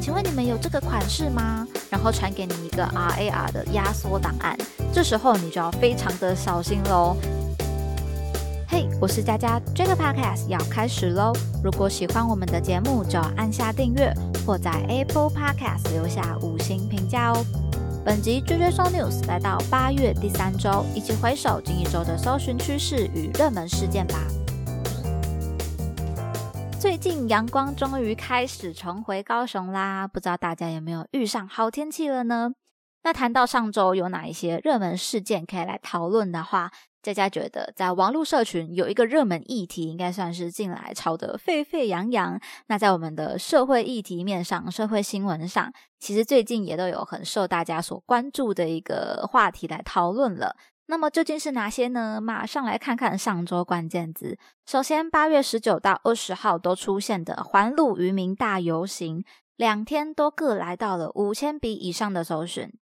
请问你们有这个款式吗？然后传给你一个 RAR 的压缩档案，这时候你就要非常的小心喽。嘿，我是佳佳，这个 Podcast 要开始喽。如果喜欢我们的节目，就要按下订阅，或在 Apple Podcast 留下五星评价哦。本集追追搜 News 来到八月第三周，一起回首近一周的搜寻趋势与热门事件吧。最近阳光终于开始重回高雄啦，不知道大家有没有遇上好天气了呢？那谈到上周有哪一些热门事件可以来讨论的话，佳佳觉得在网络社群有一个热门议题，应该算是近来炒得沸沸扬扬。那在我们的社会议题面上、社会新闻上，其实最近也都有很受大家所关注的一个话题来讨论了。那么究竟是哪些呢？马上来看看上周关键字。首先，八月十九到二十号都出现的环路渔民大游行，两天都各来到了五千笔以上的搜寻。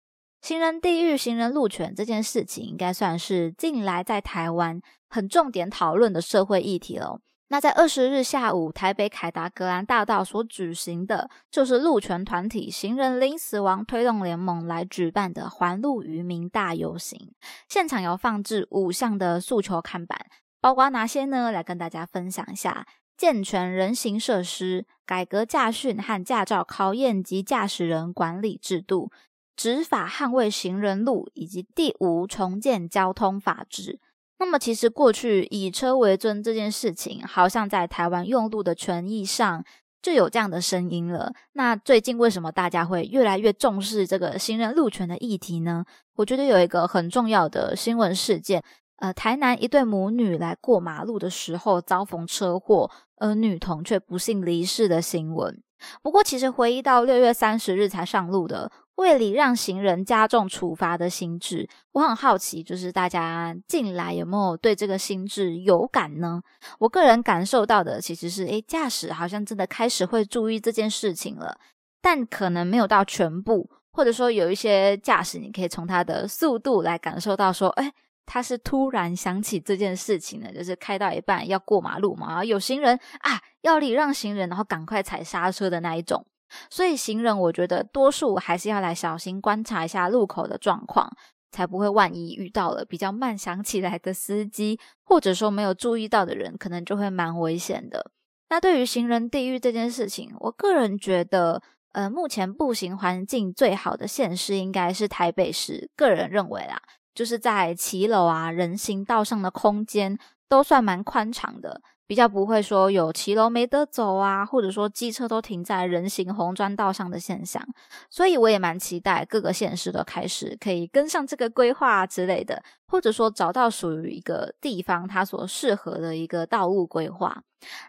行人地狱、行人路权这件事情，应该算是近来在台湾很重点讨论的社会议题了。那在二十日下午，台北凯达格兰大道所举行的，就是路权团体行人零死亡推动联盟来举办的环路渔民大游行。现场有放置五项的诉求看板，包括哪些呢？来跟大家分享一下：健全人行设施、改革驾训和驾照考验及驾驶人管理制度、执法捍卫行人路，以及第五重建交通法制。那么，其实过去以车为尊这件事情，好像在台湾用路的权益上就有这样的声音了。那最近为什么大家会越来越重视这个行人路权的议题呢？我觉得有一个很重要的新闻事件，呃，台南一对母女来过马路的时候遭逢车祸，而女童却不幸离世的新闻。不过，其实回忆到六月三十日才上路的。为礼让行人加重处罚的心智，我很好奇，就是大家近来有没有对这个心智有感呢？我个人感受到的其实是，诶，驾驶好像真的开始会注意这件事情了，但可能没有到全部，或者说有一些驾驶，你可以从他的速度来感受到，说，诶，他是突然想起这件事情的，就是开到一半要过马路嘛，然后有行人啊，要礼让行人，然后赶快踩刹车的那一种。所以行人，我觉得多数还是要来小心观察一下路口的状况，才不会万一遇到了比较慢想起来的司机，或者说没有注意到的人，可能就会蛮危险的。那对于行人地狱这件事情，我个人觉得，呃，目前步行环境最好的县市应该是台北市。个人认为啦，就是在骑楼啊、人行道上的空间都算蛮宽敞的。比较不会说有骑楼没得走啊，或者说机车都停在人行红砖道上的现象，所以我也蛮期待各个县市都开始可以跟上这个规划之类的，或者说找到属于一个地方它所适合的一个道路规划。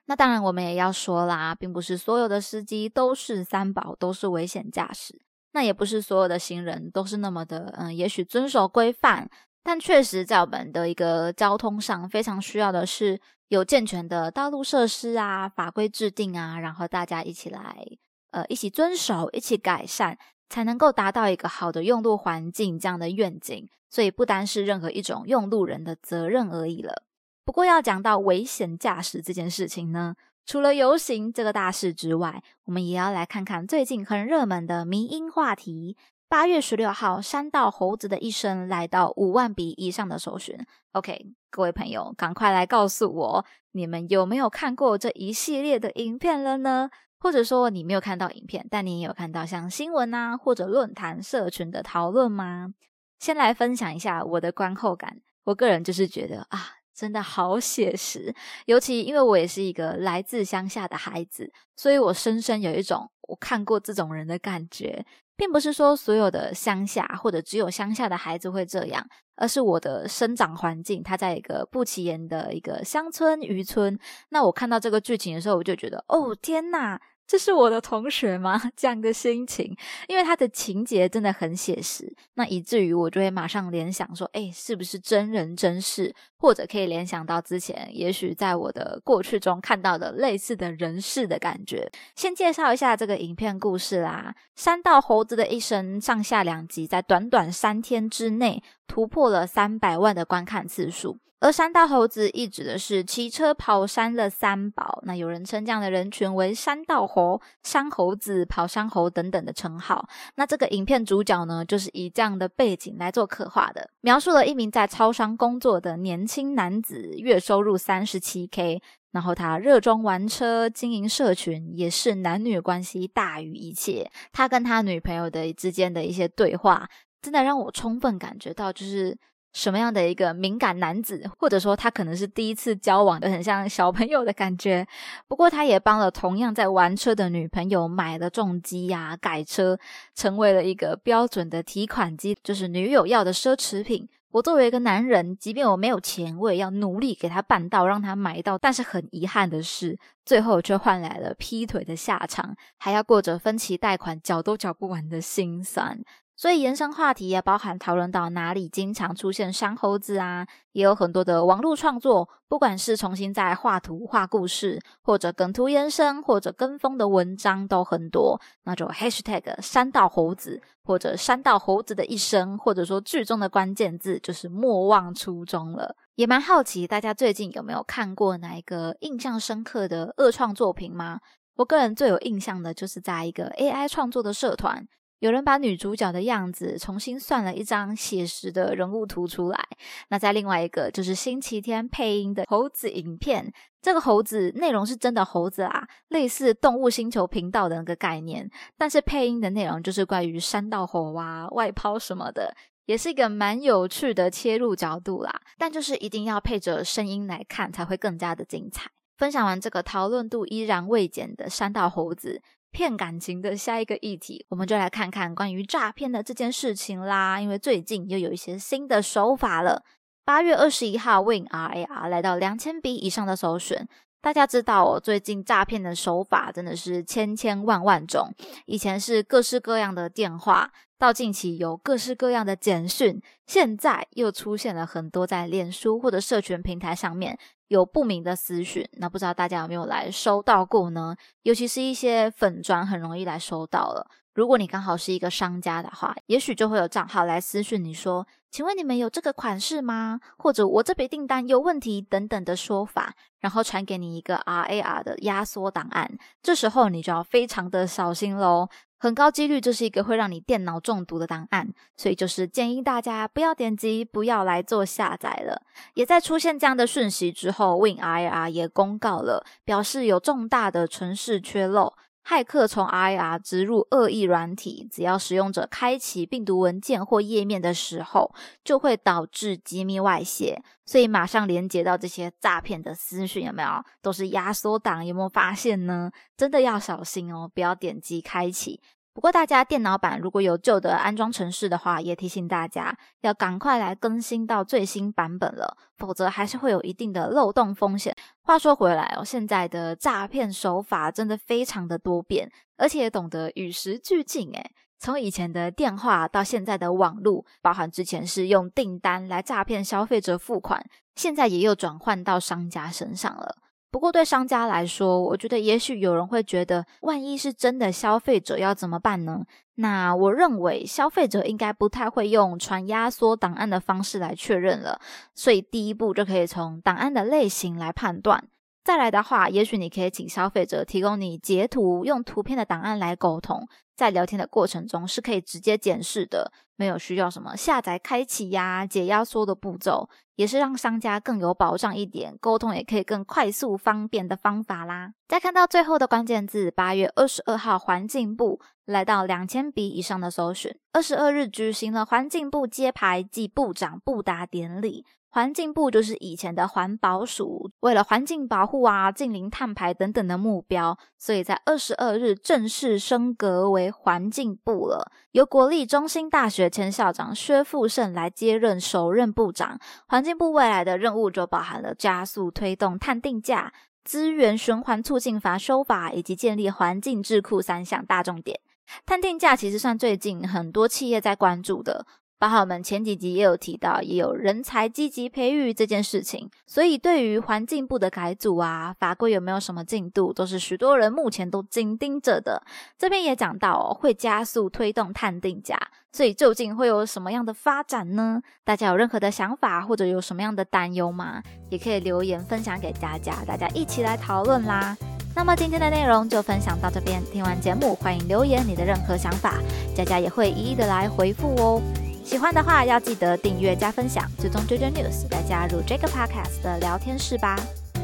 那当然我们也要说啦，并不是所有的司机都是三宝，都是危险驾驶，那也不是所有的行人都是那么的，嗯，也许遵守规范。但确实，在我们的一个交通上，非常需要的是有健全的道路设施啊、法规制定啊，然后大家一起来，呃，一起遵守、一起改善，才能够达到一个好的用路环境这样的愿景。所以，不单是任何一种用路人的责任而已了。不过，要讲到危险驾驶这件事情呢，除了游行这个大事之外，我们也要来看看最近很热门的迷音话题。八月十六号，山道猴子的一生来到五万笔以上的搜寻。OK，各位朋友，赶快来告诉我，你们有没有看过这一系列的影片了呢？或者说你没有看到影片，但你也有看到像新闻啊或者论坛社群的讨论吗？先来分享一下我的观后感。我个人就是觉得啊，真的好写实，尤其因为我也是一个来自乡下的孩子，所以我深深有一种我看过这种人的感觉。并不是说所有的乡下或者只有乡下的孩子会这样，而是我的生长环境，它在一个不起眼的一个乡村渔村。那我看到这个剧情的时候，我就觉得，哦天呐！这是我的同学吗？这样的心情，因为他的情节真的很写实，那以至于我就会马上联想说，哎，是不是真人真事？或者可以联想到之前，也许在我的过去中看到的类似的人事的感觉。先介绍一下这个影片故事啦。山道猴子的一生上下两集，在短短三天之内突破了三百万的观看次数。而山道猴子亦指的是骑车跑山的三宝，那有人称这样的人群为山道猴、山猴子、跑山猴等等的称号。那这个影片主角呢，就是以这样的背景来做刻画的，描述了一名在超商工作的年轻男子，月收入三十七 K，然后他热衷玩车、经营社群，也是男女关系大于一切。他跟他女朋友的之间的一些对话，真的让我充分感觉到，就是。什么样的一个敏感男子，或者说他可能是第一次交往的，很像小朋友的感觉。不过他也帮了同样在玩车的女朋友买了重机呀，改车，成为了一个标准的提款机，就是女友要的奢侈品。我作为一个男人，即便我没有钱，我也要努力给他办到，让他买到。但是很遗憾的是，最后却换来了劈腿的下场，还要过着分期贷款缴都缴不完的心酸。所以延伸话题也包含讨论到哪里经常出现山猴子啊，也有很多的网络创作，不管是重新在画图、画故事，或者梗图延伸，或者跟风的文章都很多。那就 #hashtag 山道猴子，或者山道猴子的一生，或者说剧中的关键字就是莫忘初衷了。也蛮好奇大家最近有没有看过哪一个印象深刻的恶创作品吗？我个人最有印象的就是在一个 AI 创作的社团。有人把女主角的样子重新算了一张写实的人物图出来。那在另外一个就是星期天配音的猴子影片，这个猴子内容是真的猴子啦，类似动物星球频道的那个概念，但是配音的内容就是关于山道猴啊、外抛什么的，也是一个蛮有趣的切入角度啦。但就是一定要配着声音来看，才会更加的精彩。分享完这个讨论度依然未减的山道猴子。骗感情的下一个议题，我们就来看看关于诈骗的这件事情啦。因为最近又有一些新的手法了。八月二十一号，Win R A R 来到两千笔以上的首选。大家知道哦，最近诈骗的手法真的是千千万万种。以前是各式各样的电话，到近期有各式各样的简讯，现在又出现了很多在脸书或者社群平台上面。有不明的私讯，那不知道大家有没有来收到过呢？尤其是一些粉砖，很容易来收到了。如果你刚好是一个商家的话，也许就会有账号来私讯你说：“请问你们有这个款式吗？”或者“我这笔订单有问题”等等的说法，然后传给你一个 RAR 的压缩档案。这时候你就要非常的小心喽。很高几率这是一个会让你电脑中毒的档案，所以就是建议大家不要点击，不要来做下载了。也在出现这样的讯息之后，WinRAR 也公告了，表示有重大的程式缺漏。骇客从 IR 植入恶意软体，只要使用者开启病毒文件或页面的时候，就会导致机密外泄。所以马上连接到这些诈骗的私讯，有没有？都是压缩档，有没有发现呢？真的要小心哦，不要点击开启。不过，大家电脑版如果有旧的安装程式的话，也提醒大家要赶快来更新到最新版本了，否则还是会有一定的漏洞风险。话说回来哦，现在的诈骗手法真的非常的多变，而且懂得与时俱进。诶从以前的电话到现在的网络，包含之前是用订单来诈骗消费者付款，现在也又转换到商家身上了。不过，对商家来说，我觉得也许有人会觉得，万一是真的消费者要怎么办呢？那我认为，消费者应该不太会用传压缩档案的方式来确认了，所以第一步就可以从档案的类型来判断。再来的话，也许你可以请消费者提供你截图，用图片的档案来沟通。在聊天的过程中是可以直接检视的，没有需要什么下载、开启呀、解压缩的步骤，也是让商家更有保障一点，沟通也可以更快速方便的方法啦。再看到最后的关键字，八月二十二号，环境部来到两千笔以上的搜寻，二十二日举行了环境部揭牌暨部长布达典礼。环境部就是以前的环保署，为了环境保护啊、近零碳排等等的目标，所以在二十二日正式升格为环境部了。由国立中心大学前校长薛富盛来接任首任部长。环境部未来的任务就包含了加速推动碳定价、资源循环促进法修法以及建立环境智库三项大重点。碳定价其实算最近很多企业在关注的。包括我们前几集也有提到，也有人才积极培育这件事情。所以对于环境部的改组啊，法规有没有什么进度，都是许多人目前都紧盯着的。这边也讲到哦，会加速推动碳定价，所以究竟会有什么样的发展呢？大家有任何的想法或者有什么样的担忧吗？也可以留言分享给大家，大家一起来讨论啦。那么今天的内容就分享到这边，听完节目欢迎留言你的任何想法，佳佳也会一一的来回复哦。喜欢的话要记得订阅加分享，追踪 JJ News 再加入这个 Podcast 的聊天室吧。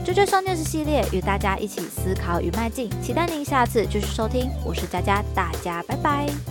JJ 双 News 系列与大家一起思考与迈进，期待您下次继续收听。我是佳佳，大家拜拜。